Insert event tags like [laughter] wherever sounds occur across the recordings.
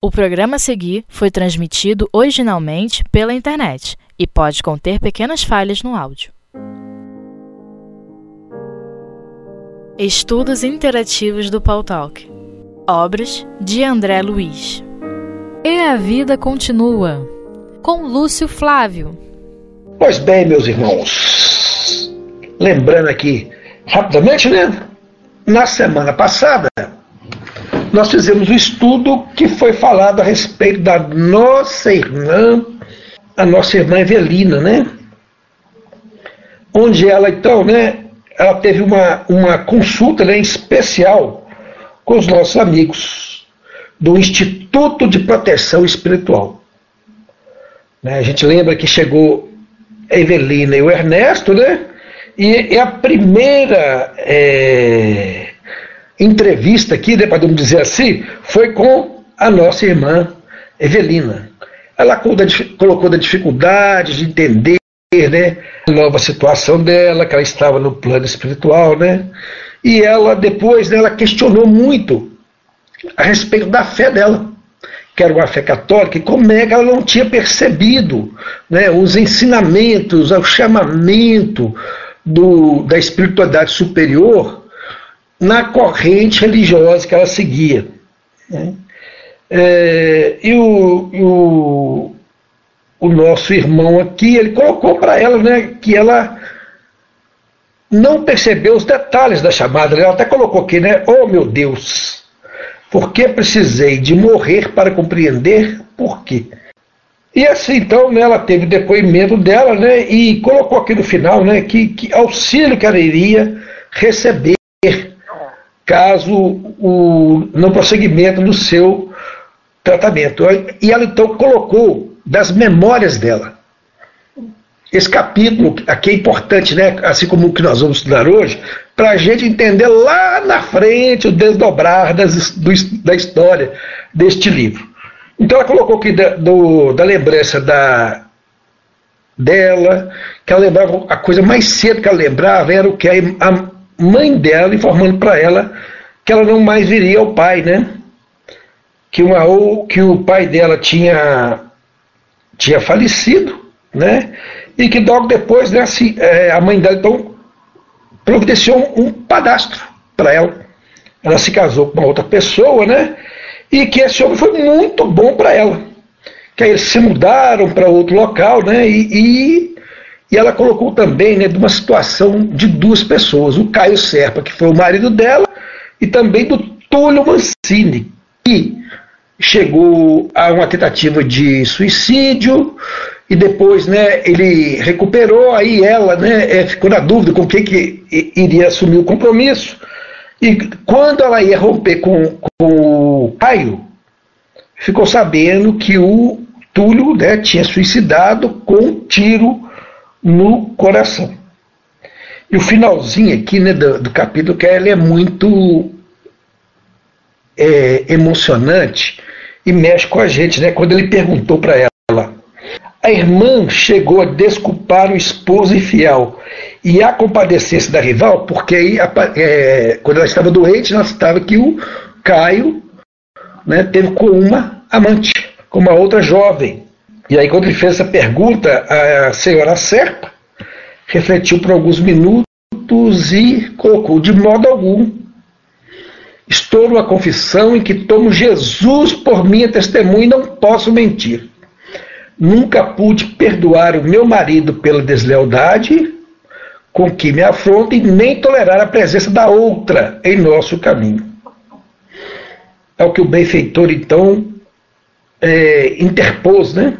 O programa a seguir foi transmitido originalmente pela internet e pode conter pequenas falhas no áudio. Estudos Interativos do Paul Talk Obras de André Luiz E a Vida Continua com Lúcio Flávio Pois bem, meus irmãos, lembrando aqui rapidamente, né? Na semana passada nós fizemos um estudo que foi falado a respeito da nossa irmã, a nossa irmã Evelina, né? Onde ela, então, né, ela teve uma, uma consulta né, especial com os nossos amigos do Instituto de Proteção Espiritual. Né, a gente lembra que chegou a Evelina e o Ernesto, né? E, e a primeira é, entrevista aqui, né, podemos dizer assim, foi com a nossa irmã Evelina. Ela colocou da dificuldade de entender né, a nova situação dela, que ela estava no plano espiritual, né? E ela depois né, ela questionou muito a respeito da fé dela, que era uma fé católica, e como é que ela não tinha percebido né, os ensinamentos, o chamamento do, da espiritualidade superior na corrente religiosa que ela seguia. Né? É, e o, o, o, nosso irmão aqui, ele colocou para ela né, que ela não percebeu os detalhes da chamada. Ela até colocou aqui, né? Oh meu Deus, por que precisei de morrer para compreender por quê? E assim, então, né, ela teve depoimento dela, né, e colocou aqui no final, né, que, que auxílio que ela iria receber caso o, no prosseguimento do seu tratamento. E ela então colocou das memórias dela. Esse capítulo aqui é importante, né? assim como o que nós vamos estudar hoje, para a gente entender lá na frente o desdobrar das, do, da história deste livro. Então ela colocou aqui da, do, da lembrança da, dela, que ela lembrava, a coisa mais cedo que ela lembrava era o que a, a mãe dela informando para ela que ela não mais viria ao pai, né? Que, uma, ou, que o pai dela tinha, tinha falecido, né? E que logo depois né, assim, é, a mãe dela então providenciou um, um padastro para ela. Ela se casou com uma outra pessoa, né? E que esse homem foi muito bom para ela. Que aí eles se mudaram para outro local, né? E, e e ela colocou também né, de uma situação de duas pessoas, o Caio Serpa, que foi o marido dela, e também do Túlio Mancini, que chegou a uma tentativa de suicídio e depois né, ele recuperou, aí ela né, é, ficou na dúvida com quem que iria assumir o compromisso. E quando ela ia romper com, com o Caio, ficou sabendo que o Túlio né, tinha suicidado com um tiro no coração. E o finalzinho aqui né, do, do capítulo, que ele é muito é, emocionante e mexe com a gente, né? Quando ele perguntou para ela, a irmã chegou a desculpar o esposo infiel e a compadecer-se da rival, porque aí, é, quando ela estava doente, ela estava que o Caio né, teve com uma amante, com uma outra jovem. E aí, quando ele fez essa pergunta, a senhora Serpa refletiu por alguns minutos e colocou: de modo algum. Estou numa confissão em que tomo Jesus por minha testemunha e não posso mentir. Nunca pude perdoar o meu marido pela deslealdade com que me afronta e nem tolerar a presença da outra em nosso caminho. É o que o benfeitor, então, é, interpôs, né?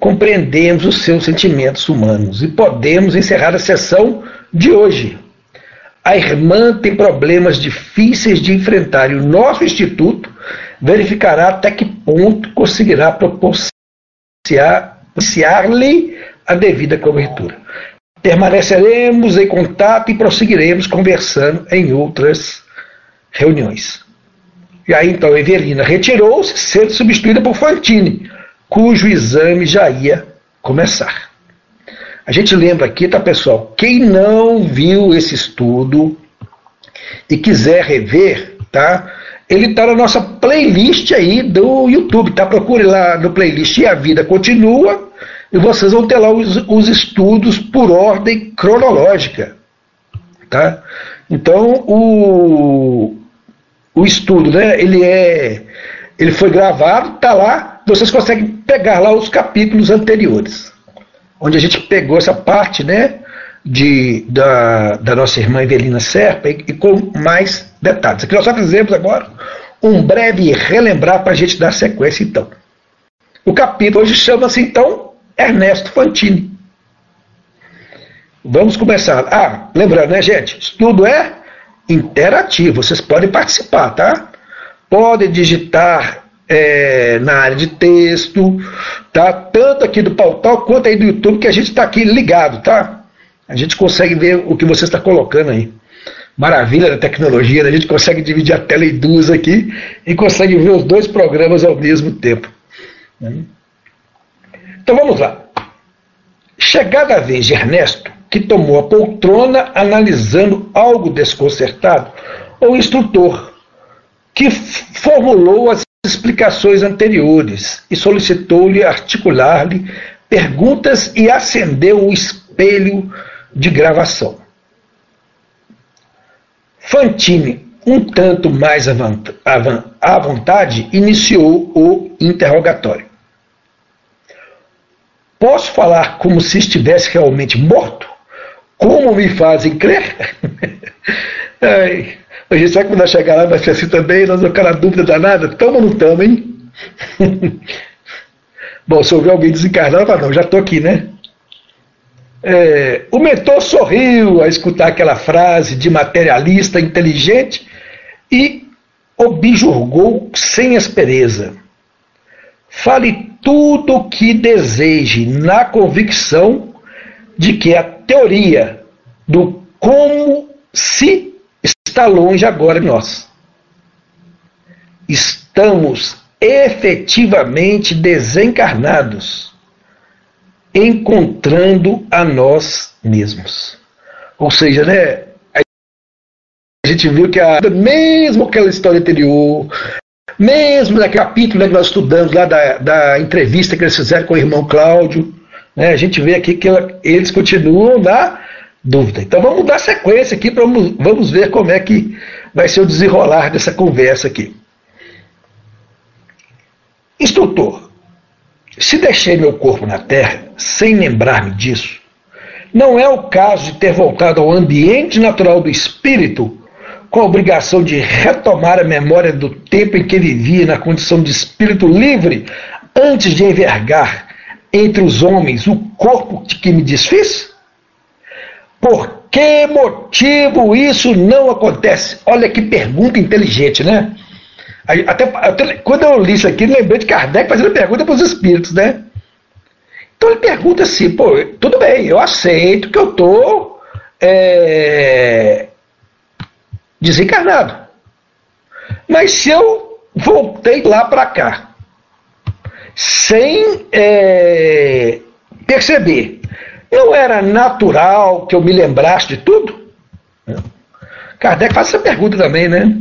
Compreendemos os seus sentimentos humanos e podemos encerrar a sessão de hoje. A irmã tem problemas difíceis de enfrentar e o nosso instituto verificará até que ponto conseguirá propiciar-lhe a devida cobertura. Permaneceremos em contato e prosseguiremos conversando em outras reuniões. E aí então Evelina retirou-se, sendo substituída por Fantine cujo exame já ia começar. A gente lembra aqui, tá, pessoal? Quem não viu esse estudo e quiser rever, tá? ele está na nossa playlist aí do YouTube, tá? Procure lá no playlist e a vida continua e vocês vão ter lá os, os estudos por ordem cronológica, tá? Então o, o estudo, né? Ele é, ele foi gravado, tá lá. Vocês conseguem pegar lá os capítulos anteriores, onde a gente pegou essa parte, né? De, da, da nossa irmã Evelina Serpa e, e com mais detalhes. Aqui nós só fizemos agora um breve relembrar para a gente dar sequência, então. O capítulo hoje chama-se, então, Ernesto Fantini. Vamos começar. Ah, lembrando, né, gente? Estudo é interativo. Vocês podem participar, tá? Podem digitar é, na área de texto, tá? Tanto aqui do Pautal quanto aí do YouTube, que a gente está aqui ligado, tá? A gente consegue ver o que você está colocando aí maravilha da tecnologia, né? a gente consegue dividir a tela em duas aqui e consegue ver os dois programas ao mesmo tempo. Né? Então vamos lá. Chegada a vez de Ernesto, que tomou a poltrona analisando algo desconcertado, o instrutor, que formulou as explicações anteriores e solicitou-lhe articular-lhe perguntas e acendeu o espelho de gravação. Fantini, um tanto mais à vontade, iniciou o interrogatório. Posso falar como se estivesse realmente morto? Como me fazem crer? [laughs] Ai, a gente sabe que quando chegar lá vai ser assim também, nós vamos ficar na dúvida danada. Tamo ou não tamo, hein? [laughs] Bom, se houver alguém desencarnado, fala, não, já estou aqui, né? É, o mentor sorriu a escutar aquela frase de materialista inteligente e objurgou sem aspereza. Fale tudo o que deseje, na convicção de que a teoria do como se está longe agora de nós. Estamos efetivamente desencarnados encontrando a nós mesmos. Ou seja, né, a gente viu que a, mesmo aquela história anterior, mesmo naquele capítulo né, que nós estudamos lá da, da entrevista que eles fizeram com o irmão Cláudio, né, a gente vê aqui que eles continuam na dúvida. Então vamos dar sequência aqui, para vamos ver como é que vai ser o desenrolar dessa conversa aqui. Instrutor, se deixei meu corpo na terra sem lembrar-me disso, não é o caso de ter voltado ao ambiente natural do espírito com a obrigação de retomar a memória do tempo em que vivia na condição de espírito livre antes de envergar entre os homens o corpo de que me desfiz? Por que motivo isso não acontece? Olha que pergunta inteligente, né? Até, até, quando eu li isso aqui, lembrei de Kardec fazendo pergunta para os espíritos, né? Então ele pergunta assim, pô, tudo bem, eu aceito que eu estou é, desencarnado. Mas se eu voltei lá para cá, sem é, perceber, não era natural que eu me lembrasse de tudo? Kardec faz essa pergunta também, né?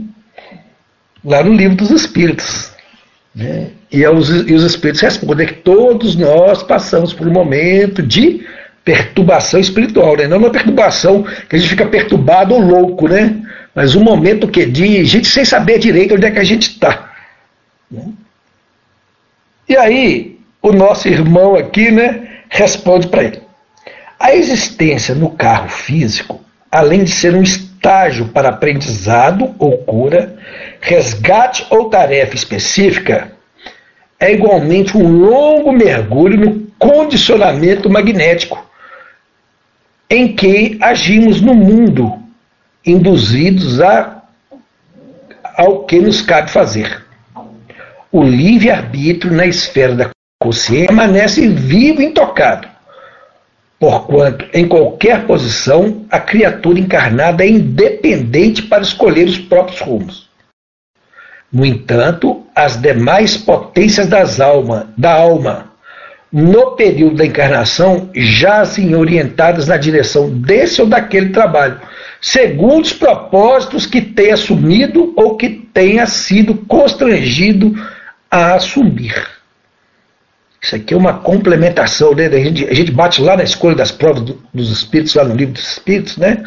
lá no livro dos Espíritos. Né? E, é os, e os Espíritos respondem que todos nós passamos por um momento de perturbação espiritual, né? não uma perturbação que a gente fica perturbado ou louco, né? mas um momento que de gente sem saber direito onde é que a gente está. Né? E aí, o nosso irmão aqui né, responde para ele. A existência no carro físico, além de ser um estágio para aprendizado ou cura, resgate ou tarefa específica, é igualmente um longo mergulho no condicionamento magnético em que agimos no mundo, induzidos a, ao que nos cabe fazer. O livre-arbítrio na esfera da consciência permanece vivo e intocado porquanto em qualquer posição a criatura encarnada é independente para escolher os próprios rumos. No entanto, as demais potências das alma, da alma, no período da encarnação, jazem orientadas na direção desse ou daquele trabalho, segundo os propósitos que tenha assumido ou que tenha sido constrangido a assumir. Isso aqui é uma complementação, né? A gente, a gente bate lá na escolha das provas do, dos espíritos, lá no livro dos espíritos, né?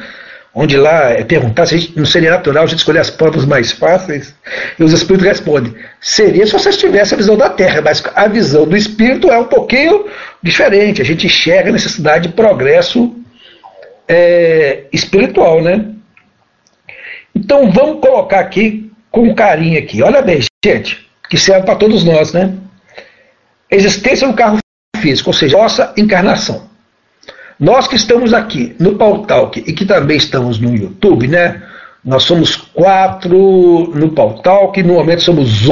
Onde lá é perguntar se gente, não seria natural a gente escolher as provas mais fáceis. E os espíritos respondem: seria se você tivesse a visão da Terra, mas a visão do espírito é um pouquinho diferente. A gente enxerga a necessidade de progresso é, espiritual, né? Então vamos colocar aqui com carinho aqui. Olha bem, gente, que serve para todos nós, né? Existência do carro físico, ou seja, nossa encarnação. Nós que estamos aqui no Pautalk e que também estamos no YouTube, né? Nós somos quatro no Pautalk, no momento somos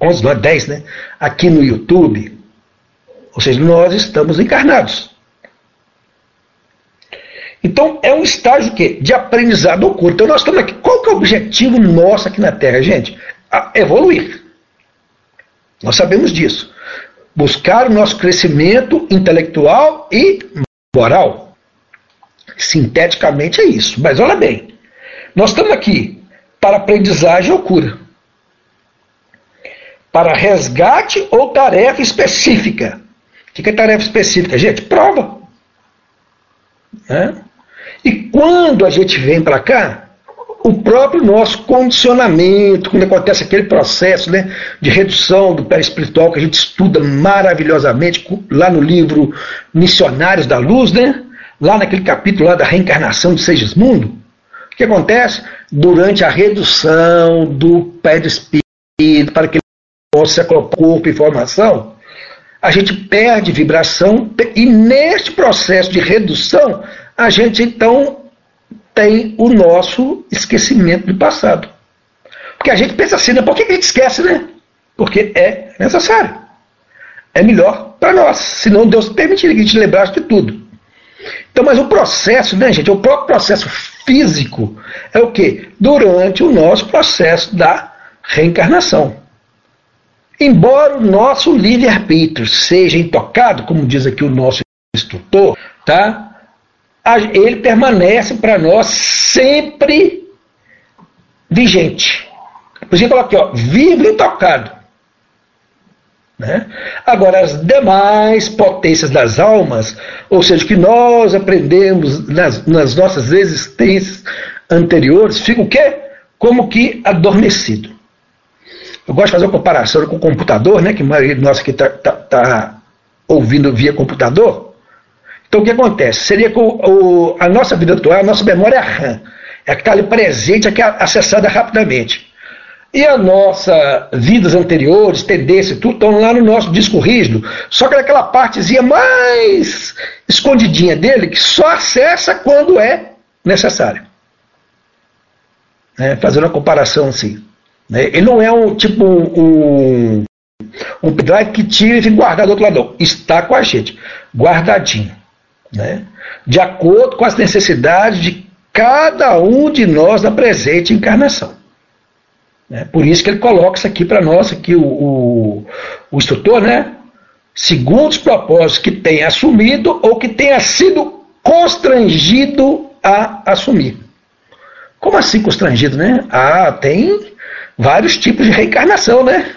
11, não é 10, né? Aqui no YouTube. Ou seja, nós estamos encarnados. Então é um estágio que de aprendizado oculto. Então nós estamos aqui. Qual que é o objetivo nosso aqui na Terra, gente? A evoluir. Nós sabemos disso. Buscar o nosso crescimento intelectual e moral. Sinteticamente é isso. Mas olha bem, nós estamos aqui para aprendizagem ou cura. Para resgate ou tarefa específica. O que é tarefa específica? Gente, prova. Né? E quando a gente vem para cá, o próprio nosso condicionamento, quando acontece aquele processo né, de redução do espiritual que a gente estuda maravilhosamente lá no livro Missionários da Luz, né, lá naquele capítulo lá da reencarnação de Segismundo, o que acontece? Durante a redução do pé do espírito para que ele possa corpo e formação, a gente perde vibração e neste processo de redução a gente então tem o nosso esquecimento do passado. Porque a gente pensa assim, né? Por que a gente esquece, né? Porque é necessário. É melhor para nós. Senão Deus permitiria que a gente lembrasse de tudo. Então, mas o processo, né, gente? O próprio processo físico é o que? Durante o nosso processo da reencarnação. Embora o nosso livre-arbítrio seja intocado, como diz aqui o nosso instrutor, tá? Ele permanece para nós sempre vigente. Por exemplo, aqui, ó, vivo e intocado. Né? Agora, as demais potências das almas, ou seja, que nós aprendemos nas, nas nossas existências anteriores, fica o quê? Como que adormecido. Eu gosto de fazer uma comparação com o computador, né? Que a maioria de nós aqui está tá, tá ouvindo via computador. Então o que acontece? Seria que o, o, a nossa vida atual, a nossa memória é RAM, é que está ali presente, é que é acessada rapidamente. E as nossas vidas anteriores, tendências, tudo estão lá no nosso disco rígido. Só que naquela partezinha mais escondidinha dele, que só acessa quando é necessário. Né? Fazendo uma comparação assim. Né? Ele não é um tipo um, um pendrive que tira e fica guardado do outro lado. Não. Está com a gente, guardadinho né? de acordo com as necessidades de cada um de nós na presente encarnação. Né? Por isso que ele coloca isso aqui para nós, aqui o, o, o instrutor, né? segundo os propósitos que tenha assumido ou que tenha sido constrangido a assumir. Como assim constrangido, né? Ah, tem vários tipos de reencarnação, né?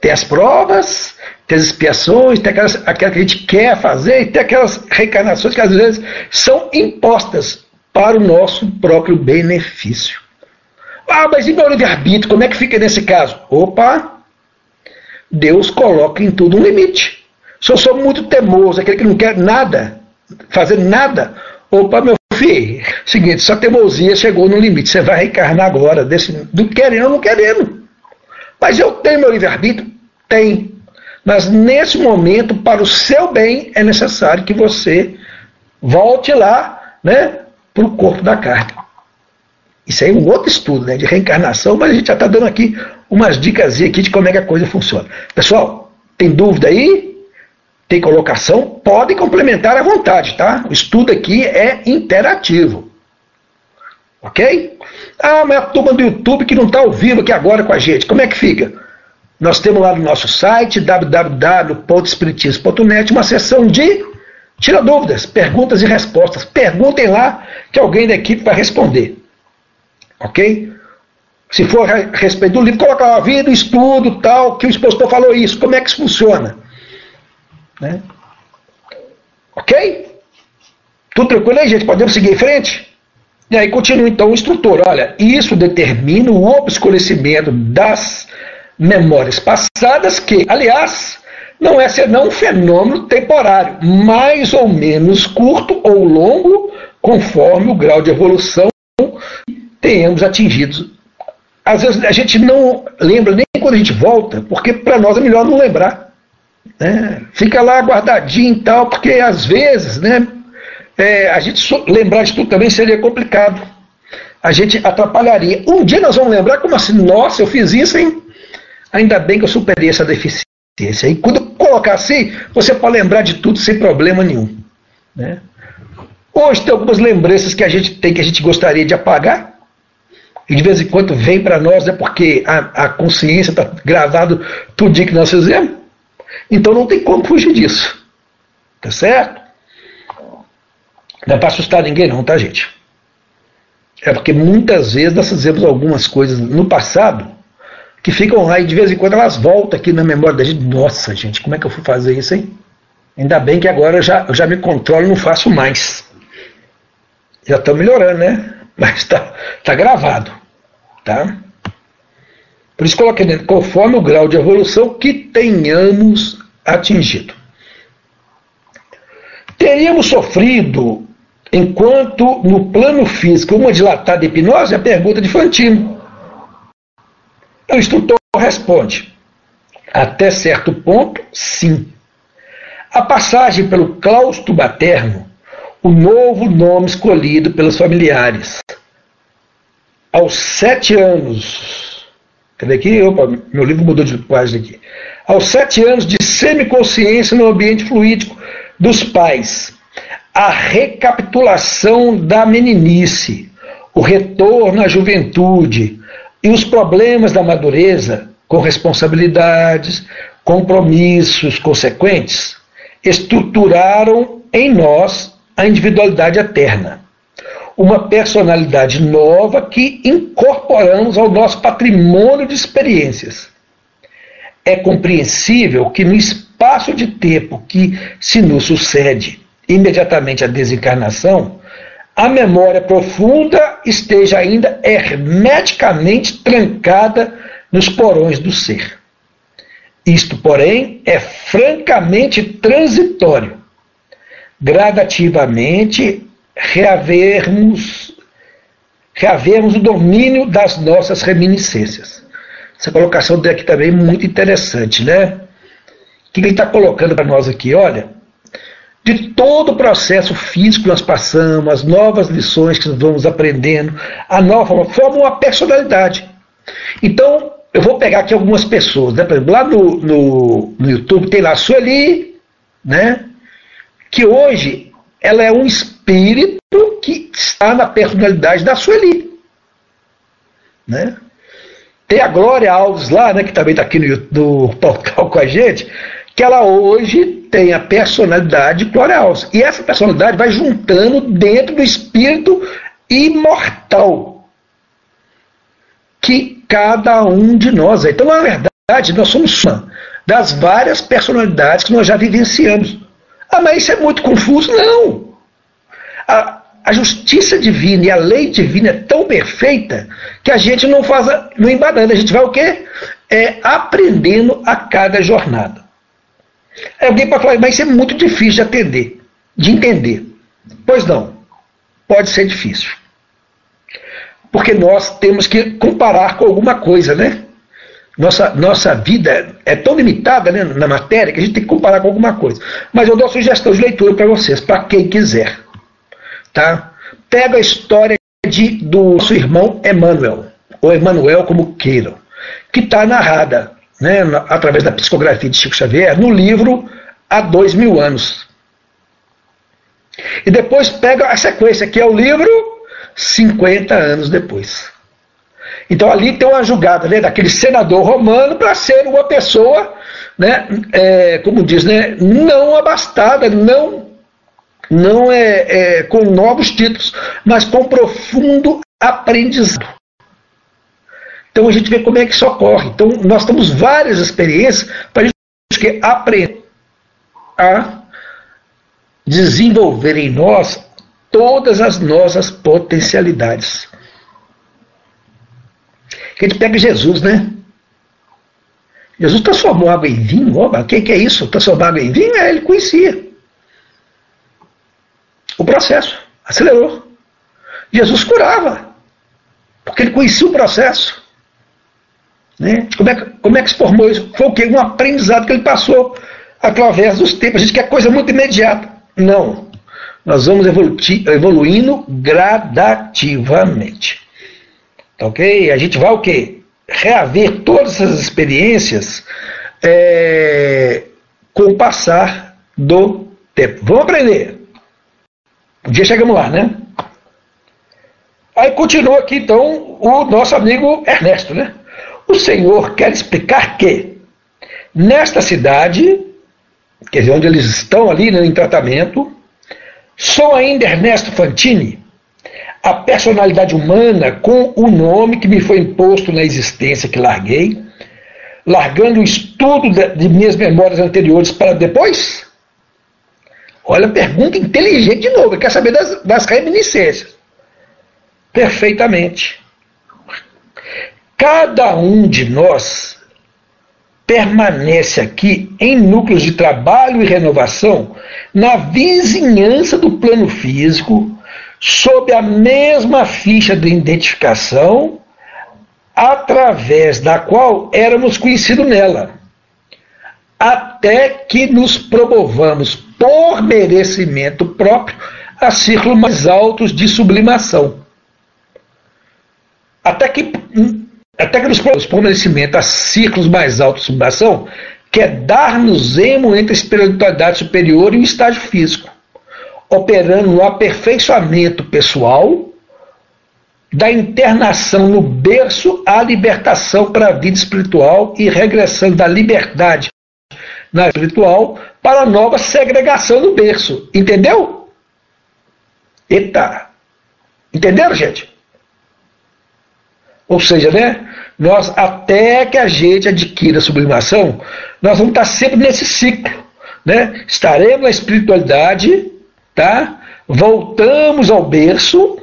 Tem as provas, tem as expiações, tem aquelas, aquelas que a gente quer fazer, e tem aquelas reencarnações que às vezes são impostas para o nosso próprio benefício. Ah, mas e meu livre-arbítrio? Como é que fica nesse caso? Opa! Deus coloca em tudo um limite. Se eu sou muito teimoso, aquele que não quer nada, fazer nada, opa, meu filho, seguinte, sua teimosia chegou no limite, você vai reencarnar agora, desse, do querendo ou não querendo. Mas eu tenho meu livre-arbítrio? Tem. Mas nesse momento, para o seu bem, é necessário que você volte lá né, para o corpo da carne. Isso aí é um outro estudo né, de reencarnação, mas a gente já está dando aqui umas dicas aqui de como é que a coisa funciona. Pessoal, tem dúvida aí? Tem colocação? Podem complementar à vontade, tá? O estudo aqui é interativo. Ok? Ah, mas a turma do YouTube que não está ao vivo aqui agora com a gente, como é que fica? Nós temos lá no nosso site www.espiritismo.net uma seção de Tira dúvidas, perguntas e respostas. Perguntem lá que alguém da equipe vai responder. Ok? Se for a respeito do livro, coloca a vida, estudo, tal, que o expositor falou isso, como é que isso funciona. Né? Ok? Tudo tranquilo aí, gente? Podemos seguir em frente? E aí continua então o instrutor. Olha, isso determina o obscurecimento das memórias passadas, que, aliás, não é senão um fenômeno temporário, mais ou menos curto ou longo, conforme o grau de evolução tenhamos atingido. Às vezes a gente não lembra nem quando a gente volta, porque para nós é melhor não lembrar. Né? Fica lá guardadinho e tal, porque às vezes né, é, a gente lembrar de tudo também seria complicado. A gente atrapalharia. Um dia nós vamos lembrar como assim, nossa, eu fiz isso, hein? Ainda bem que eu superei essa deficiência. E quando colocar assim, você pode lembrar de tudo sem problema nenhum. Né? Hoje tem algumas lembranças que a gente tem que a gente gostaria de apagar. E de vez em quando vem para nós, é né, porque a, a consciência está gravado tudo que nós fizemos. Então não tem como fugir disso. Tá certo? Não é para assustar ninguém, não, tá, gente? É porque muitas vezes nós fizemos algumas coisas no passado que ficam lá e de vez em quando elas voltam aqui na memória da gente. Nossa, gente, como é que eu fui fazer isso, hein? Ainda bem que agora eu já, eu já me controlo e não faço mais. Já estou melhorando, né? [laughs] Mas está tá gravado. Tá? Por isso coloquei dentro, conforme o grau de evolução que tenhamos atingido. Teríamos sofrido Enquanto no plano físico uma dilatada hipnose, a pergunta de Fantino. O instrutor responde: até certo ponto, sim. A passagem pelo claustro materno, o novo nome escolhido pelos familiares. Aos sete anos, cadê aqui? Opa, meu livro mudou de página aqui. Aos sete anos de semiconsciência no ambiente fluídico dos pais, a recapitulação da meninice, o retorno à juventude e os problemas da madureza, com responsabilidades, compromissos consequentes, estruturaram em nós a individualidade eterna. Uma personalidade nova que incorporamos ao nosso patrimônio de experiências. É compreensível que no espaço de tempo que se nos sucede, imediatamente à desencarnação, a memória profunda esteja ainda hermeticamente trancada nos porões do ser. Isto, porém, é francamente transitório. Gradativamente reavermos, reavermos o domínio das nossas reminiscências. Essa colocação daqui também é muito interessante, né? O que ele está colocando para nós aqui? Olha, de todo o processo físico que nós passamos, as novas lições que nós vamos aprendendo, a nova forma, uma personalidade. Então, eu vou pegar aqui algumas pessoas, né? Por exemplo, lá no, no, no YouTube tem lá a Sueli, né? Que hoje ela é um espírito que está na personalidade da Sueli. Né? Tem a Glória Alves lá, né, que também está aqui no, no portal com a gente, que ela hoje tem a personalidade Glória E essa personalidade vai juntando dentro do espírito imortal que cada um de nós é. Então, na verdade, nós somos uma das várias personalidades que nós já vivenciamos. Ah, mas isso é muito confuso? Não. A, a justiça divina e a lei divina é tão perfeita que a gente não faz no embanando. A gente vai o quê? É aprendendo a cada jornada. Aí alguém pode falar, mas isso é muito difícil de atender, de entender. Pois não, pode ser difícil. Porque nós temos que comparar com alguma coisa, né? Nossa, nossa vida é tão limitada né, na matéria que a gente tem que comparar com alguma coisa. Mas eu dou sugestão de leitura para vocês, para quem quiser. Tá? Pega a história de, do nosso irmão Emmanuel, ou Emmanuel como queiram, que está narrada né, através da psicografia de Chico Xavier, no livro Há Dois Mil Anos. E depois pega a sequência, que é o livro 50 anos depois. Então ali tem uma julgada né, daquele senador romano para ser uma pessoa, né, é, como diz, né, não abastada, não não é, é com novos títulos, mas com profundo aprendizado. Então a gente vê como é que isso ocorre. Então nós temos várias experiências para a gente aprender a desenvolver em nós todas as nossas potencialidades. A gente pega Jesus, né? Jesus transformou água em vinho. Oba, o que, que é isso? Transformar água em vinho? É, ele conhecia. O processo acelerou. Jesus curava, porque ele conhecia o processo. Né? Como, é que, como é que se formou isso? Foi o quê? Um aprendizado que ele passou através dos tempos. A gente quer coisa muito imediata. Não. Nós vamos evoluindo gradativamente. Tá ok? A gente vai o quê? Reaver todas essas experiências é, com o passar do tempo. Vamos aprender. Um dia chegamos lá, né? Aí continua aqui então o nosso amigo Ernesto, né? O Senhor quer explicar que nesta cidade, quer dizer, onde eles estão ali né, em tratamento, sou ainda Ernesto Fantini, a personalidade humana com o nome que me foi imposto na existência que larguei, largando o estudo de minhas memórias anteriores para depois? Olha, pergunta inteligente de novo, quer saber das, das reminiscências. Perfeitamente. Cada um de nós permanece aqui em núcleos de trabalho e renovação na vizinhança do plano físico, sob a mesma ficha de identificação, através da qual éramos conhecidos nela, até que nos promovamos por merecimento próprio a círculos mais altos de sublimação. Até que até que nos por merecimento a ciclos mais altos de sublimação, que é dar-nos emo entre a espiritualidade superior e o estágio físico, operando no aperfeiçoamento pessoal, da internação no berço à libertação para a vida espiritual e regressando da liberdade na espiritual para a nova segregação no berço. Entendeu? Eita! Entenderam, gente? Ou seja, né? Nós, até que a gente adquira a sublimação, nós vamos estar sempre nesse ciclo. Né? Estaremos na espiritualidade, tá? voltamos ao berço,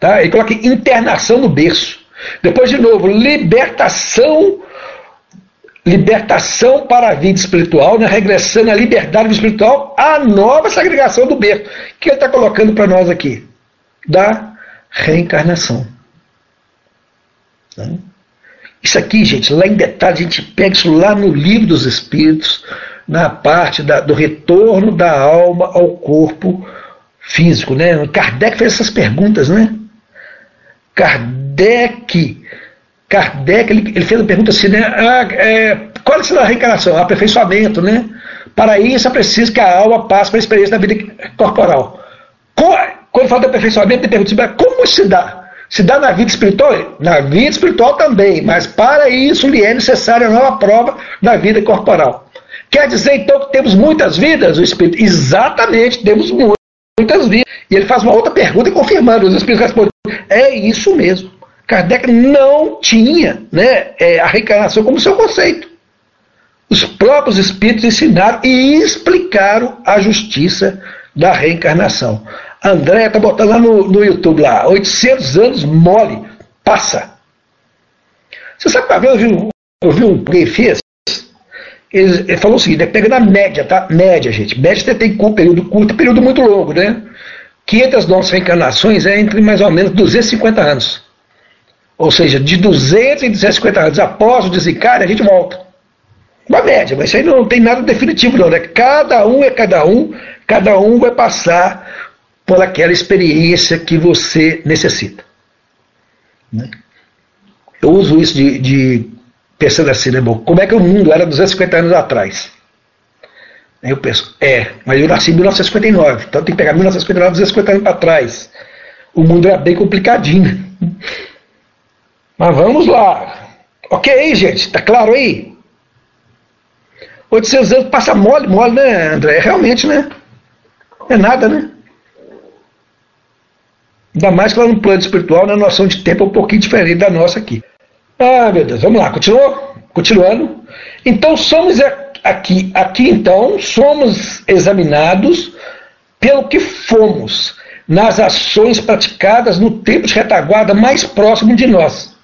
tá? e coloca internação no berço. Depois, de novo, libertação libertação para a vida espiritual, né? regressando à liberdade espiritual, a nova segregação do berço, que ele está colocando para nós aqui, da reencarnação. Né? Isso aqui, gente, lá em detalhe, a gente pega isso lá no livro dos Espíritos, na parte da, do retorno da alma ao corpo físico. Né? Kardec fez essas perguntas, né? Kardec, Kardec ele, ele fez a pergunta assim, né? Ah, é, qual é a reencarnação? Aperfeiçoamento, né? Para isso é preciso que a alma passe para a experiência da vida corporal. Quando fala de aperfeiçoamento, ele pergunta assim, como se dá? Se dá na vida espiritual? Na vida espiritual também, mas para isso lhe é necessária nova prova da vida corporal. Quer dizer então que temos muitas vidas? O Espírito, exatamente, temos muitas vidas. E ele faz uma outra pergunta e confirmando, os Espíritos respondem, é isso mesmo. Kardec não tinha né, é, a reencarnação como seu conceito. Os próprios Espíritos ensinaram e explicaram a justiça da reencarnação. André tá botando lá no, no YouTube lá, 800 anos mole, passa. Você sabe que eu vi, eu vi um que? Ele, falou o seguinte, é pegando a média, tá? Média, gente. Média tem um período curto e período muito longo, né? Que entre as nossas reencarnações é entre mais ou menos 250 anos. Ou seja, de 200 e 250 anos após o desencarne, a gente volta. Uma média, mas isso aí não tem nada definitivo, não. Né? Cada um é cada um, cada um vai passar por aquela experiência que você necessita. Né? Eu uso isso de, de pensando assim, né, bom, como é que o mundo era 250 anos atrás? Eu penso, é, mas eu nasci em 1959, então tem que pegar 1959, 250 anos para trás. O mundo era bem complicadinho. [laughs] Mas vamos lá. Ok, gente, tá claro aí? 800 anos passa mole, mole, né, André? Realmente, né? É nada, né? Ainda mais que lá no plano espiritual, na noção de tempo é um pouquinho diferente da nossa aqui. Ah, meu Deus, vamos lá, continuou? Continuando. Então somos aqui, aqui então, somos examinados pelo que fomos nas ações praticadas no tempo de retaguarda mais próximo de nós.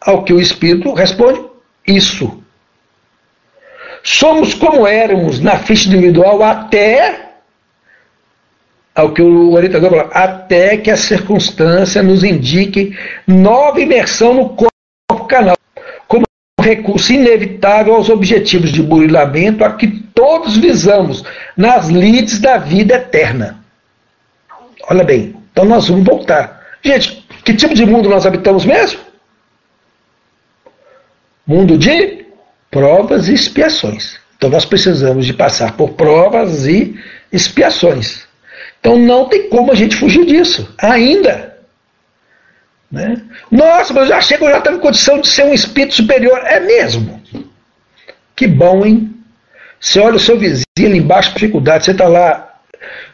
Ao que o Espírito responde: Isso. Somos como éramos na ficha individual até ao que o orientador fala, até que a circunstância nos indique nova imersão no corpo canal, como recurso inevitável aos objetivos de burilamento a que todos visamos nas lides da vida eterna. Olha bem, então nós vamos voltar. Gente, que tipo de mundo nós habitamos mesmo? Mundo de provas e expiações. Então nós precisamos de passar por provas e expiações. Então não tem como a gente fugir disso, ainda. Né? Nossa, mas eu já chego, eu já estou em condição de ser um espírito superior. É mesmo. Que bom, hein? Você olha o seu vizinho ali embaixo, dificuldade, você está lá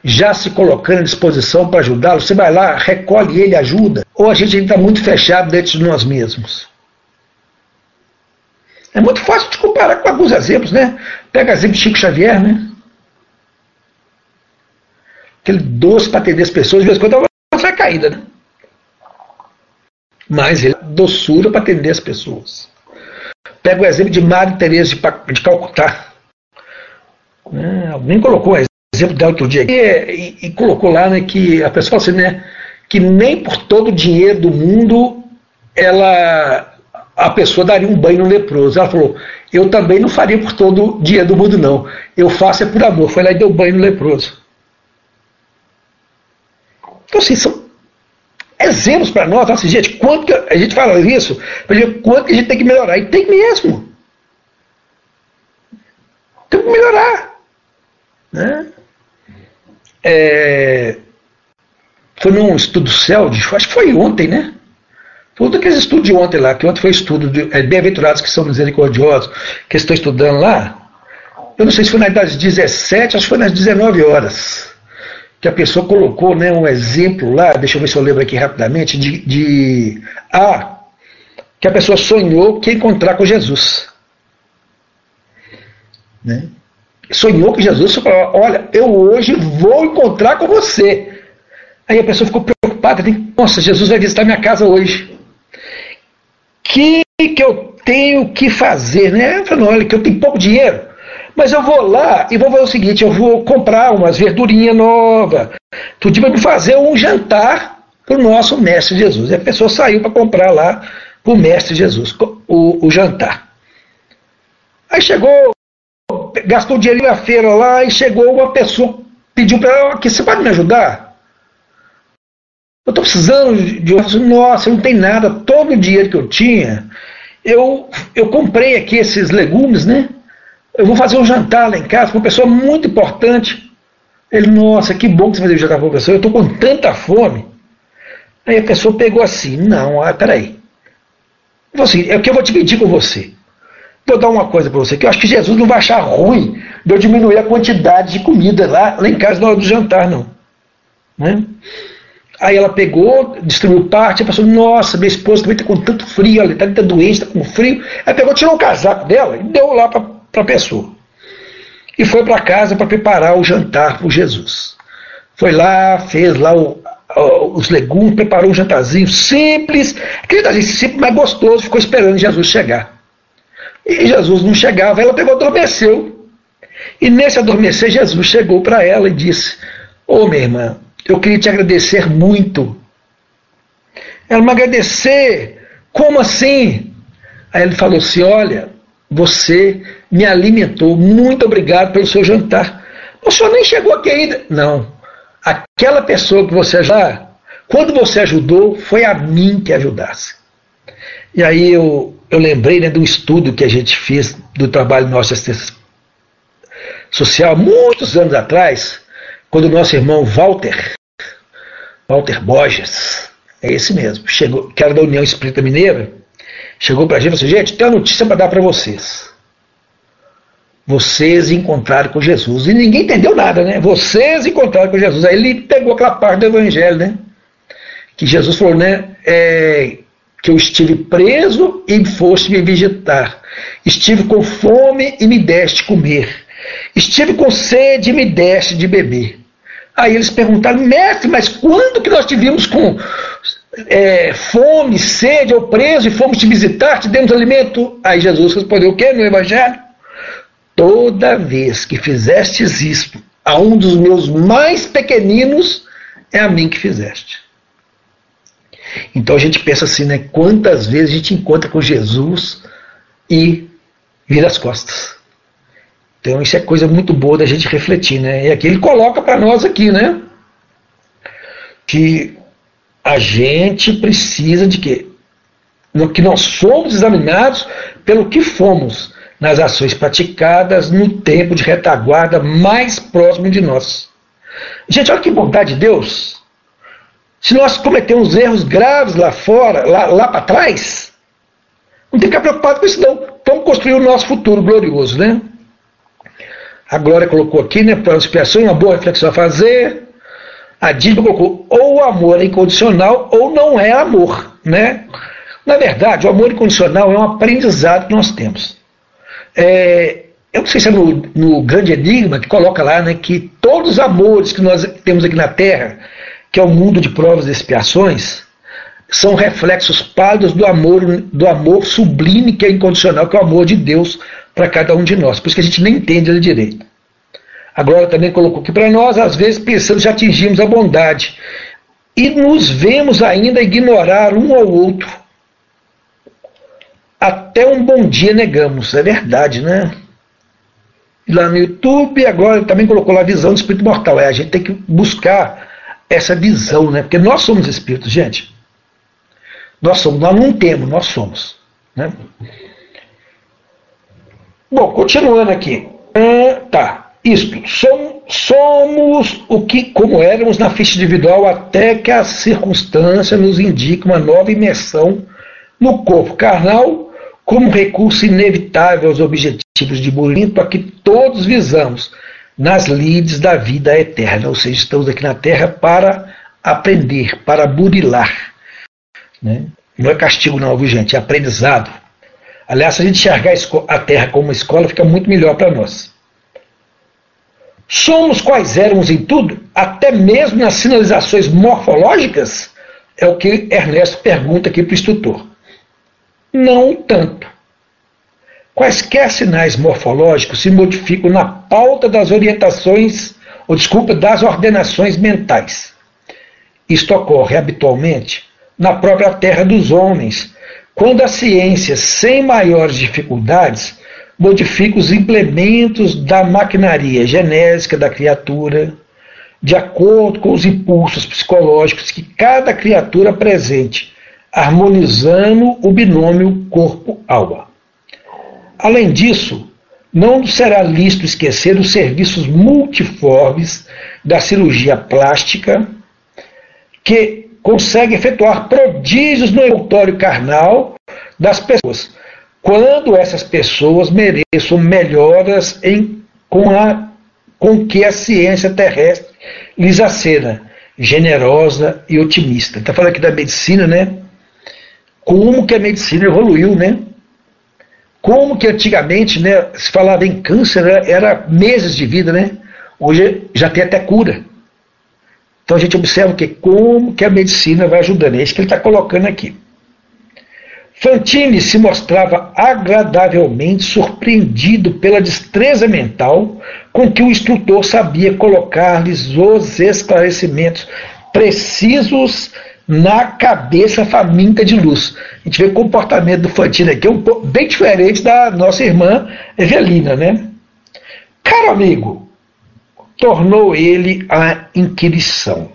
já se colocando à disposição para ajudá-lo, você vai lá, recolhe ele, ajuda. Ou a gente está muito fechado dentro de nós mesmos. É muito fácil de comparar com alguns exemplos, né? Pega exemplo de Chico Xavier, né? Aquele doce para atender as pessoas, de vez em quando ela sai caída, né? Mas ele doçura para atender as pessoas. Pega o exemplo de Maria Teresa de, de Calcutá. É, alguém colocou o exemplo dela outro dia e, e, e, colocou lá né, que a pessoa assim, né, que nem por todo o dinheiro do mundo ela a pessoa daria um banho no leproso. Ela falou: Eu também não faria por todo o dinheiro do mundo, não. Eu faço é por amor. Foi lá e deu banho no leproso. Então, assim, são exemplos para nós. Assim, gente, quanto que a gente fala isso, para dizer quanto que a gente tem que melhorar. E tem mesmo. Tem que melhorar. Né? É, foi num estudo CELD, acho que foi ontem, né? Foi um daqueles estudos de ontem lá, que ontem foi estudo de é, bem-aventurados que são misericordiosos, que estou estudando lá. Eu não sei se foi na idade 17, acho que foi nas 19 horas que a pessoa colocou né, um exemplo lá, deixa eu ver se eu lembro aqui rapidamente, de, de ah, que a pessoa sonhou que encontrar com Jesus. Né? Sonhou com Jesus, falou, olha, eu hoje vou encontrar com você. Aí a pessoa ficou preocupada, nossa, Jesus vai visitar minha casa hoje. Que que eu tenho que fazer? Né? Falei, olha, que eu tenho pouco dinheiro. Mas eu vou lá e vou fazer o seguinte: eu vou comprar umas verdurinhas novas. Tudo para fazer um jantar para o nosso Mestre Jesus. E a pessoa saiu para comprar lá para o Mestre Jesus o, o jantar. Aí chegou, gastou dinheiro na feira lá e chegou uma pessoa, pediu para ela: que você pode me ajudar? Eu estou precisando de. Nossa, não tem nada. Todo o dinheiro que eu tinha, eu, eu comprei aqui esses legumes, né? Eu vou fazer um jantar lá em casa com uma pessoa muito importante. Ele, nossa, que bom que você fez um jantar com uma pessoa, eu estou com tanta fome. Aí a pessoa pegou assim, não, ah, peraí. Eu assim, é o que eu vou te pedir com você. Vou dar uma coisa para você, que eu acho que Jesus não vai achar ruim de eu diminuir a quantidade de comida lá, lá em casa na hora do jantar, não. Né? Aí ela pegou, distribuiu parte, a pessoa, nossa, minha esposa também está com tanto frio, ela está tá doente, está com frio. Aí pegou, tirou o casaco dela e deu lá para para pessoa. E foi para casa para preparar o jantar para Jesus. Foi lá, fez lá o, o, os legumes, preparou um jantarzinho simples, aquele jantarzinho simples, mas gostoso, ficou esperando Jesus chegar. E Jesus não chegava, ela pegou, adormeceu. E nesse adormecer, Jesus chegou para ela e disse: Ô oh, minha irmã, eu queria te agradecer muito. Ela me agradecer? Como assim? Aí ele falou assim: Olha, você me alimentou. Muito obrigado pelo seu jantar. O senhor nem chegou aqui ainda. Não. Aquela pessoa que você ajudou, quando você ajudou, foi a mim que ajudasse. E aí eu, eu lembrei né, de um estudo que a gente fez do trabalho nosso assistência social, muitos anos atrás, quando o nosso irmão Walter, Walter Borges, é esse mesmo, chegou, que era da União Espírita Mineira, chegou para a gente e falou assim, gente, tem uma notícia para dar para vocês. vocês encontraram com Jesus. E ninguém entendeu nada, né? Vocês encontraram com Jesus. Aí ele pegou aquela parte do evangelho, né? Que Jesus falou, né? É, que eu estive preso e foste me visitar. Estive com fome e me deste comer. Estive com sede e me deste de beber. Aí eles perguntaram, mestre, mas quando que nós tivemos com é, fome, sede ou preso e fomos te visitar, te demos alimento? Aí Jesus respondeu o quê no Evangelho? Toda vez que fizestes isto a um dos meus mais pequeninos, é a mim que fizeste. Então a gente pensa assim, né? Quantas vezes a gente encontra com Jesus e vira as costas. Então isso é coisa muito boa da gente refletir, né? E aqui ele coloca para nós aqui, né? Que a gente precisa de quê? Que nós somos examinados pelo que fomos nas ações praticadas no tempo de retaguarda mais próximo de nós. Gente, olha que bondade de Deus. Se nós cometemos erros graves lá fora, lá, lá para trás, não tem que ficar preocupado com isso, não. Vamos construir o nosso futuro glorioso, né? A Glória colocou aqui, né, para a expiação, uma boa reflexão a fazer. A Dília colocou, ou o amor é incondicional ou não é amor, né? Na verdade, o amor incondicional é um aprendizado que nós temos. É, eu não sei se é no, no, Grande Enigma que coloca lá né, que todos os amores que nós temos aqui na Terra, que é o mundo de provas e expiações, são reflexos pálidos do amor, do amor sublime que é incondicional, que é o amor de Deus para cada um de nós. Por isso que a gente nem entende ele direito. A Glória também colocou que para nós, às vezes, pensamos que atingimos a bondade e nos vemos ainda ignorar um ao outro até um bom dia negamos, é verdade, né? Lá no YouTube, agora também colocou lá a visão do espírito mortal. É, a gente tem que buscar essa visão, né? Porque nós somos espíritos, gente. Nós somos, nós não temos, nós somos. Né? Bom, continuando aqui. Ah, tá. Isto. Som, somos o que, como éramos na ficha individual, até que a circunstância nos indique uma nova imersão no corpo carnal como recurso inevitável aos objetivos de Burinto a que todos visamos nas lides da vida eterna. Ou seja, estamos aqui na Terra para aprender, para burilar. Né? Não é castigo, não, viu, gente? É aprendizado. Aliás, se a gente enxergar a Terra como uma escola, fica muito melhor para nós. Somos quais éramos em tudo, até mesmo nas sinalizações morfológicas? É o que Ernesto pergunta aqui para o instrutor. Não tanto. Quaisquer sinais morfológicos se modificam na pauta das orientações, ou desculpa, das ordenações mentais. Isto ocorre habitualmente na própria terra dos homens, quando a ciência, sem maiores dificuldades, modifica os implementos da maquinaria genésica da criatura, de acordo com os impulsos psicológicos que cada criatura presente harmonizando o binômio corpo-alma. Além disso, não será lícito esquecer os serviços multiformes da cirurgia plástica, que consegue efetuar prodígios no envoltório carnal das pessoas, quando essas pessoas mereçam melhoras em, com, a, com que a ciência terrestre lhes acena, generosa e otimista. Está falando aqui da medicina, né? como que a medicina evoluiu, né? Como que antigamente né, se falava em câncer, né, era meses de vida, né? Hoje já tem até cura. Então a gente observa que como que a medicina vai ajudando. É isso que ele está colocando aqui. Fantini se mostrava agradavelmente surpreendido pela destreza mental com que o instrutor sabia colocar-lhes os esclarecimentos precisos na cabeça faminta de luz. A gente vê o comportamento do Fantino aqui um pouco, bem diferente da nossa irmã Evelina, né? Caro amigo, tornou ele a inquirição.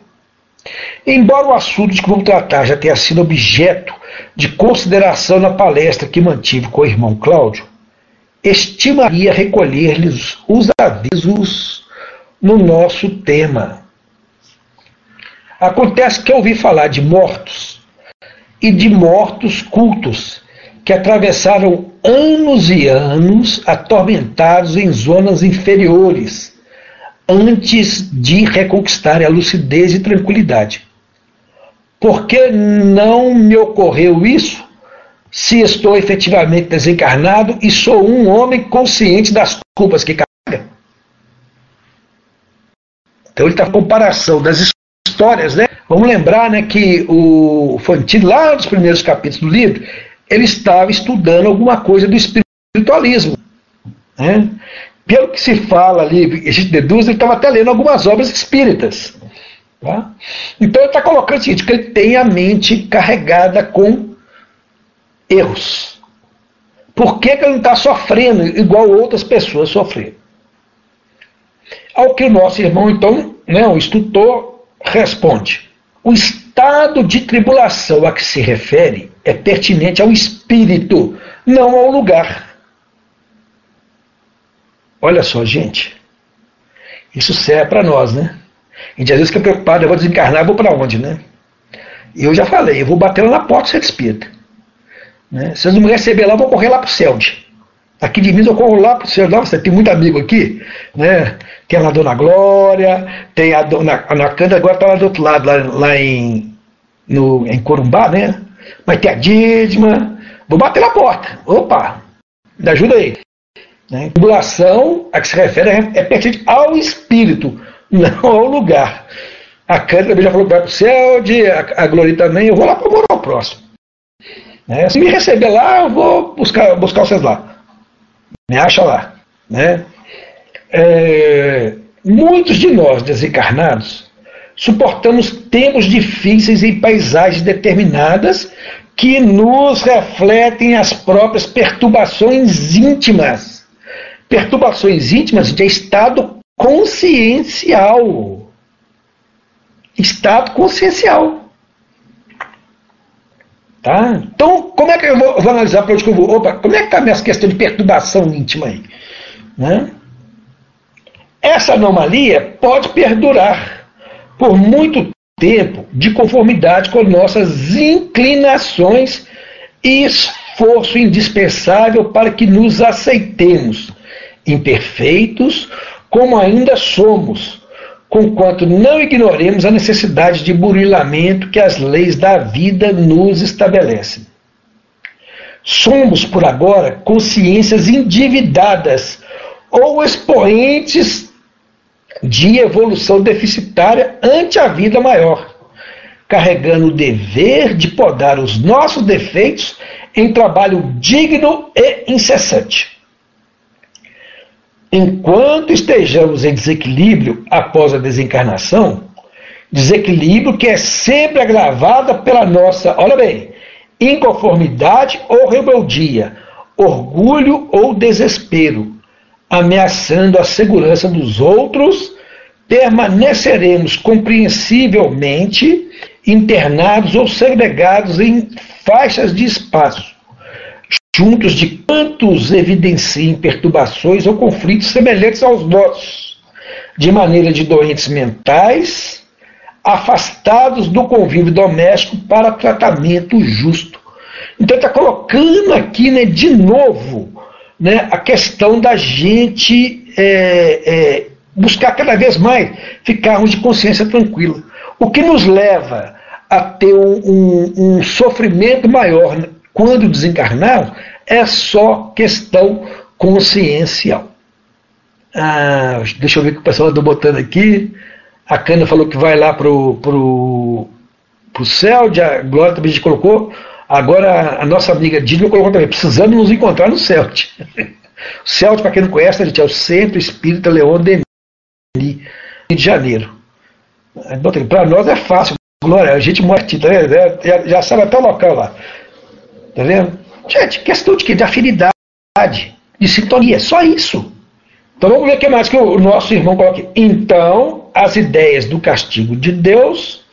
Embora o assunto de que vamos tratar já tenha sido objeto de consideração na palestra que mantive com o irmão Cláudio, estimaria recolher-lhes os avisos no nosso tema Acontece que eu ouvi falar de mortos e de mortos cultos que atravessaram anos e anos atormentados em zonas inferiores, antes de reconquistarem a lucidez e tranquilidade. Por que não me ocorreu isso se estou efetivamente desencarnado e sou um homem consciente das culpas que carrega? Então ele está com comparação das histórias, né? Vamos lembrar né, que o Fantino, lá nos primeiros capítulos do livro, ele estava estudando alguma coisa do espiritualismo. Né? Pelo que se fala ali, a gente deduz, ele estava até lendo algumas obras espíritas. Tá? Então ele está colocando o seguinte, que ele tem a mente carregada com erros. Por que, que ele não está sofrendo igual outras pessoas sofreram? Ao que o nosso irmão, então, né, o instrutor, responde. O estado de tribulação a que se refere é pertinente ao espírito, não ao lugar. Olha só, gente. Isso serve para nós, né? A gente às vezes fica preocupado, eu vou desencarnar, vou para onde, né? E eu já falei, eu vou bater lá na porta do ser espírita. Né? Se eles não me receber lá, eu vou correr lá para o céu. Aqui de mim eu corro lá para o céu. Nossa, tem muito amigo aqui. Né? Tem a Dona Glória, tem a Dona a Nakanda, agora está lá do outro lado, lá, lá em, no, em Corumbá, né? Mas tem a Dídima. Vou bater na porta. Opa, me ajuda aí. Né? Tribulação a que se refere é, é pertinente ao espírito não ao lugar. A Cândida também já falou que vai para o céu, a, a também, eu vou lá para morar o próximo. Né? Se me receber lá, eu vou buscar, buscar vocês lá. Me acha lá. Né? É, muitos de nós desencarnados suportamos tempos difíceis em paisagens determinadas que nos refletem as próprias perturbações íntimas. Perturbações íntimas de estado consciencial. Estado consciencial. Tá? Então, como é que eu vou, vou analisar para onde que eu vou? Opa, como é que está a minha questão de perturbação íntima aí? Né? Essa anomalia pode perdurar por muito tempo de conformidade com nossas inclinações e esforço indispensável para que nos aceitemos imperfeitos como ainda somos, conquanto não ignoremos a necessidade de burilamento que as leis da vida nos estabelecem. Somos, por agora, consciências endividadas ou expoentes de evolução deficitária ante a vida maior, carregando o dever de podar os nossos defeitos em trabalho digno e incessante. Enquanto estejamos em desequilíbrio após a desencarnação, desequilíbrio que é sempre agravado pela nossa, olha bem, inconformidade ou rebeldia, orgulho ou desespero, ameaçando a segurança dos outros, permaneceremos compreensivelmente internados ou segregados em faixas de espaço, juntos de quantos evidenciem perturbações ou conflitos semelhantes aos nossos, de maneira de doentes mentais, afastados do convívio doméstico para tratamento justo. Então está colocando aqui, né, de novo, né, a questão da gente é, é, buscar cada vez mais ficarmos de consciência tranquila. O que nos leva a ter um, um, um sofrimento maior quando desencarnar, é só questão consciencial. Ah, deixa eu ver o que o pessoal está botando aqui. A Cana falou que vai lá pro, pro, pro céu, a Glória também gente colocou. Agora a nossa amiga Dília colocou também, precisamos nos encontrar no CELT. [laughs] o CELT, para quem não conhece, a gente é o Centro Espírita Leon Denis, Rio de Janeiro. Para nós é fácil, Glória, a gente mora aqui, tá já, já sabe até o local lá. Tá vendo? Gente, questão de quê? De afinidade, de sintonia, só isso. Então vamos ver o que mais que o nosso irmão coloca. Então, as ideias do castigo de Deus,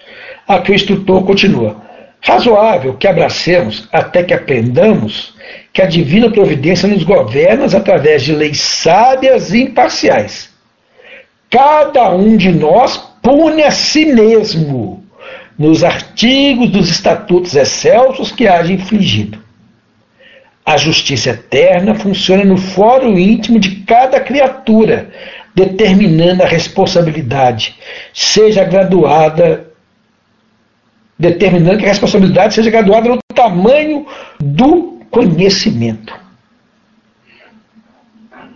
a que o instrutor continua. Razoável que abracemos até que aprendamos que a divina providência nos governa através de leis sábias e imparciais. Cada um de nós pune a si mesmo nos artigos dos estatutos excelsos que haja infligido. A justiça eterna funciona no fórum íntimo de cada criatura, determinando a responsabilidade, seja graduada, determinando que a responsabilidade seja graduada no tamanho do conhecimento.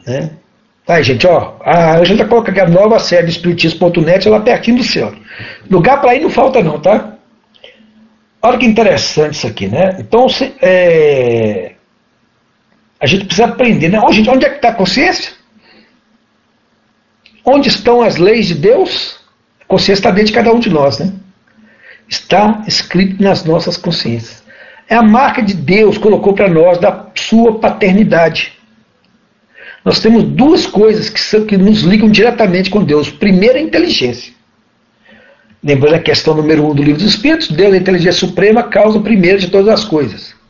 Né? Aí, gente, ó, a Angela coloca aqui a nova série do Espiritismo.net, ela pertinho do céu. Lugar para ir não falta, não, tá? Olha que interessante isso aqui, né? Então, se, é, a gente precisa aprender, né? Oh, gente, onde é que está a consciência? Onde estão as leis de Deus? A consciência está dentro de cada um de nós, né? Está escrito nas nossas consciências. É a marca de Deus colocou para nós da sua paternidade. Nós temos duas coisas que, são, que nos ligam diretamente com Deus. Primeiro, a inteligência. Lembrando a questão número um do livro dos Espíritos, Deus, a inteligência suprema, causa o primeiro de todas as coisas.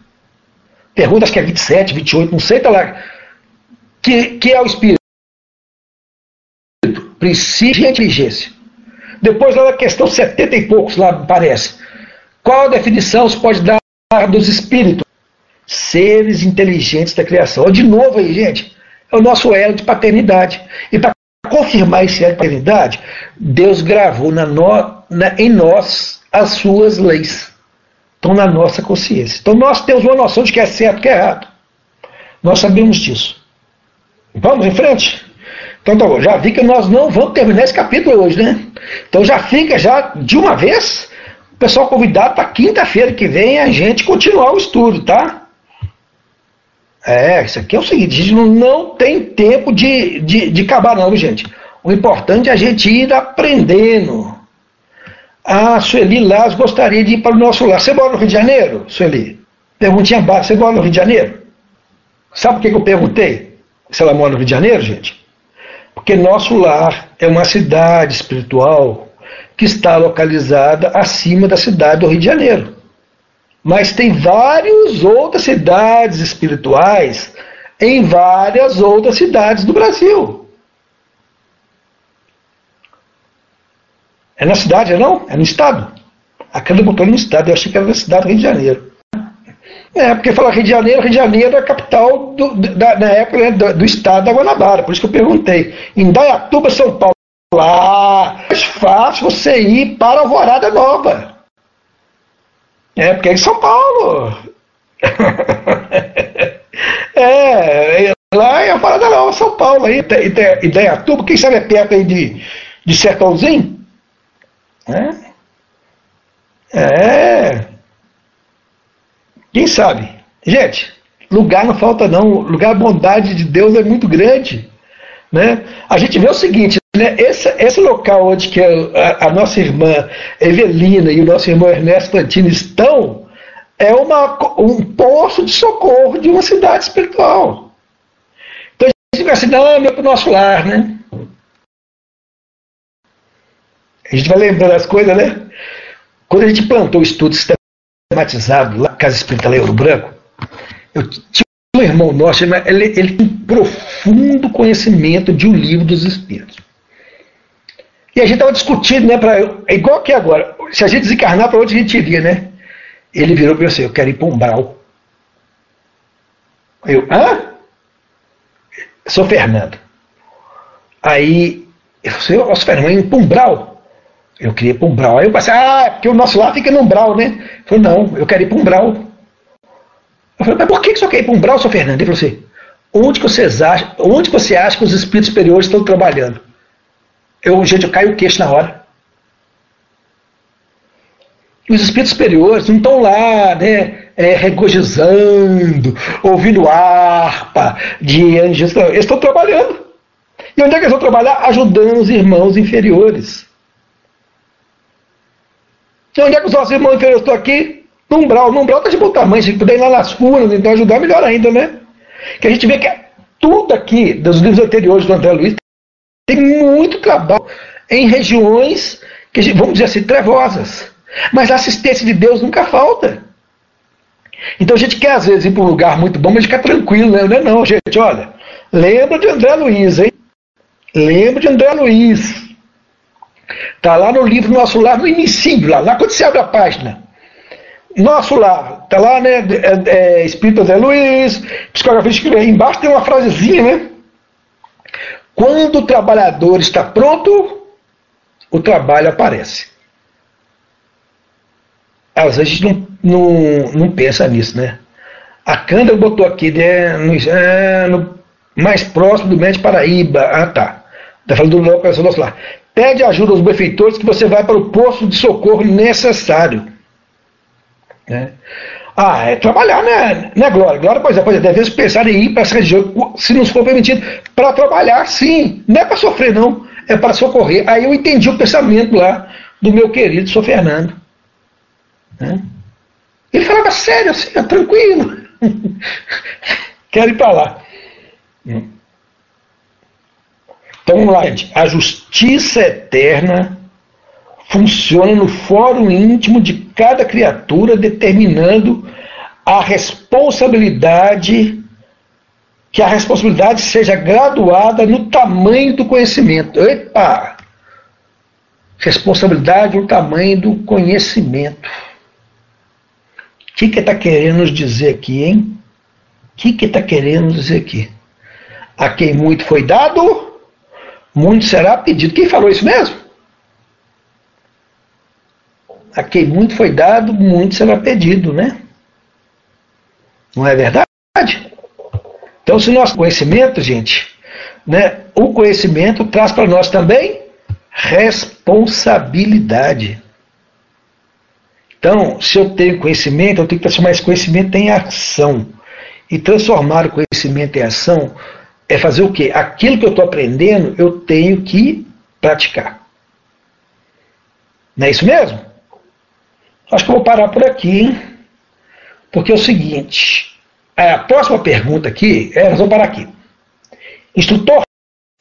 Pergunta, acho que é 27, 28, não sei, tá lá. Que, que é o Espírito? Princípio e inteligência. Depois, lá na questão 70 e poucos, lá parece. Qual a definição se pode dar dos espíritos? Seres inteligentes da criação. De novo aí, gente, é o nosso elo de paternidade. E para confirmar esse elo de paternidade, Deus gravou na no, na, em nós as suas leis. Estão na nossa consciência. Então nós temos uma noção de que é certo que é errado. Nós sabemos disso. Vamos em frente? Então tá bom, já vi que nós não vamos terminar esse capítulo hoje, né? Então já fica já de uma vez o pessoal convidado para quinta-feira que vem a gente continuar o estudo, tá? É, isso aqui é o seguinte, a gente não, não tem tempo de, de, de acabar não, gente. O importante é a gente ir aprendendo. Ah, Sueli Laz gostaria de ir para o nosso lar. Você mora no Rio de Janeiro, Sueli? Perguntinha básica, você mora no Rio de Janeiro? Sabe por que eu perguntei se ela mora no Rio de Janeiro, gente? Porque nosso lar é uma cidade espiritual que está localizada acima da cidade do Rio de Janeiro. Mas tem várias outras cidades espirituais em várias outras cidades do Brasil. É na cidade, não? É no estado. Aquela botou no estado, eu achei que era na cidade do Rio de Janeiro. É, porque fala Rio de Janeiro, Rio de Janeiro é a capital do, da, na época né, do, do, estado da Guanabara, por isso que eu perguntei. Em Dayatuba, São Paulo, lá é mais fácil você ir para Alvorada Nova. É, porque é em São Paulo. [laughs] é, lá é a Parada Nova, São Paulo, aí, Idaiatuba, quem sabe é perto aí de, de Sertãozinho? É. É. Quem sabe? Gente, lugar não falta não. Lugar, a bondade de Deus é muito grande. Né? A gente vê o seguinte, né? esse, esse local onde que a, a, nossa irmã Evelina e o nosso irmão Ernesto Plantino estão, é uma, um poço de socorro de uma cidade espiritual. Então a gente fica assim, não, é para o nosso lar, né? A gente vai lembrando as coisas, né? Quando a gente plantou o estudo sistematizado lá, Casa Espírita Leão Branco, eu tinha um irmão nosso, ele, ele tem um profundo conhecimento de um livro dos Espíritos. E a gente estava discutindo, né? Pra, é igual que agora. Se a gente desencarnar, para onde a gente iria, né? Ele virou para eu assim, eu quero ir para um brau. Eu, hã? Sou Fernando. Aí, eu falei, sou Fernando, ir para um brau. Eu queria ir para um brau. Aí eu pensei, ah, porque o nosso lá fica num brau, né? Ele falou, não, eu quero ir para um brau. Eu falei, mas por que você quer ir para um brau, seu Fernando? Ele falou assim, onde que, vocês acham, onde que você acha que os espíritos superiores estão trabalhando? Eu, gente, eu caio o queixo na hora. Os espíritos superiores não estão lá, né, é, regozijando, ouvindo harpa de anjos. Eles estão trabalhando. E onde é que eles vão trabalhar? Ajudando os irmãos inferiores. E onde é que os nossos irmãos inferiores estão aqui? No umbral. No umbral está de bom tamanho. Se puder ir lá nas furnas, então ajudar, melhor ainda, né? Que a gente vê que tudo aqui, dos livros anteriores do André Luiz, tem muito trabalho em regiões, que, vamos dizer assim, trevosas. Mas a assistência de Deus nunca falta. Então a gente quer às vezes ir para um lugar muito bom, mas ficar tranquilo, né? Não é não, gente, olha. Lembra de André Luiz, hein? Lembra de André Luiz. Está lá no livro Nosso Lar, no início, lá, lá quando você abre a página. nosso lá, tá lá, né? É, é, Espírito Zé Luiz, psicografia embaixo tem uma frasezinha, né? Quando o trabalhador está pronto, o trabalho aparece. Às vezes a gente não, não, não pensa nisso, né? A Cândida botou aqui, né, no, é, no, mais próximo do Médio Paraíba. Ah, tá. Está falando do local nosso lá. Pede ajuda aos benfeitores que você vai para o posto de socorro necessário. Né? Ah, é trabalhar, né, né Glória? Glória, pois é, pois é, deve pensar em ir para essa região, se nos for permitido, para trabalhar, sim. Não é para sofrer, não. É para socorrer. Aí eu entendi o pensamento lá do meu querido Sr. Fernando. Né? Ele falava sério, assim, tranquilo. [laughs] Quero ir para lá. Então vamos lá, gente. A justiça eterna funciona no fórum íntimo de cada criatura, determinando a responsabilidade, que a responsabilidade seja graduada no tamanho do conhecimento. Epa! Responsabilidade no tamanho do conhecimento. O que está querendo nos dizer aqui, hein? O que está querendo nos dizer aqui? A quem muito foi dado, muito será pedido. Quem falou isso mesmo? A quem muito foi dado, muito será pedido, né? Não é verdade? Então, se nosso conhecimento, gente, né, o conhecimento traz para nós também responsabilidade. Então, se eu tenho conhecimento, eu tenho que transformar esse conhecimento em ação. E transformar o conhecimento em ação é fazer o quê? Aquilo que eu estou aprendendo, eu tenho que praticar. Não é isso mesmo? Acho que eu vou parar por aqui, hein? Porque é o seguinte, a próxima pergunta aqui, é, nós vamos parar aqui. Instrutor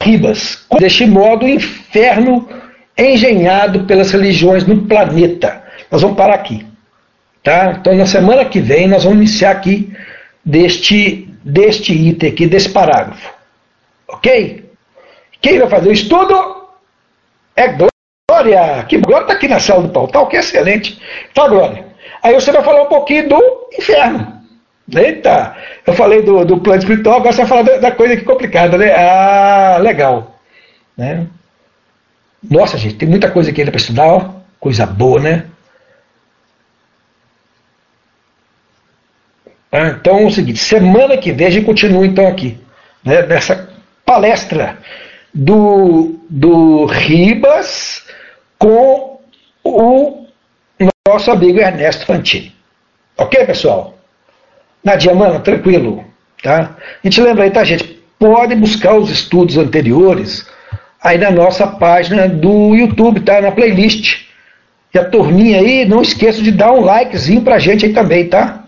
Ribas, deste modo o inferno engenhado pelas religiões no planeta nós vamos parar aqui. Tá? Então, na semana que vem, nós vamos iniciar aqui deste, deste item aqui, desse parágrafo. Ok? Quem vai fazer o estudo é Glória. Que Glória está aqui na sala do Pautal, que é excelente. Tá, Glória? Aí você vai falar um pouquinho do inferno. Eita, eu falei do, do plano espiritual, agora você vai falar da, da coisa que complicada, né? Ah, legal. Né? Nossa, gente, tem muita coisa aqui ainda para estudar, ó. coisa boa, né? Ah, então é o seguinte, semana que vem a gente continua então aqui, né, nessa palestra do, do Ribas com o nosso amigo Ernesto Fantini. Ok, pessoal? Nadia, mano, tranquilo. Tá? A gente lembra aí, tá, gente? Pode buscar os estudos anteriores aí na nossa página do YouTube, tá? Na playlist. E a turminha aí, não esqueça de dar um likezinho pra gente aí também, tá?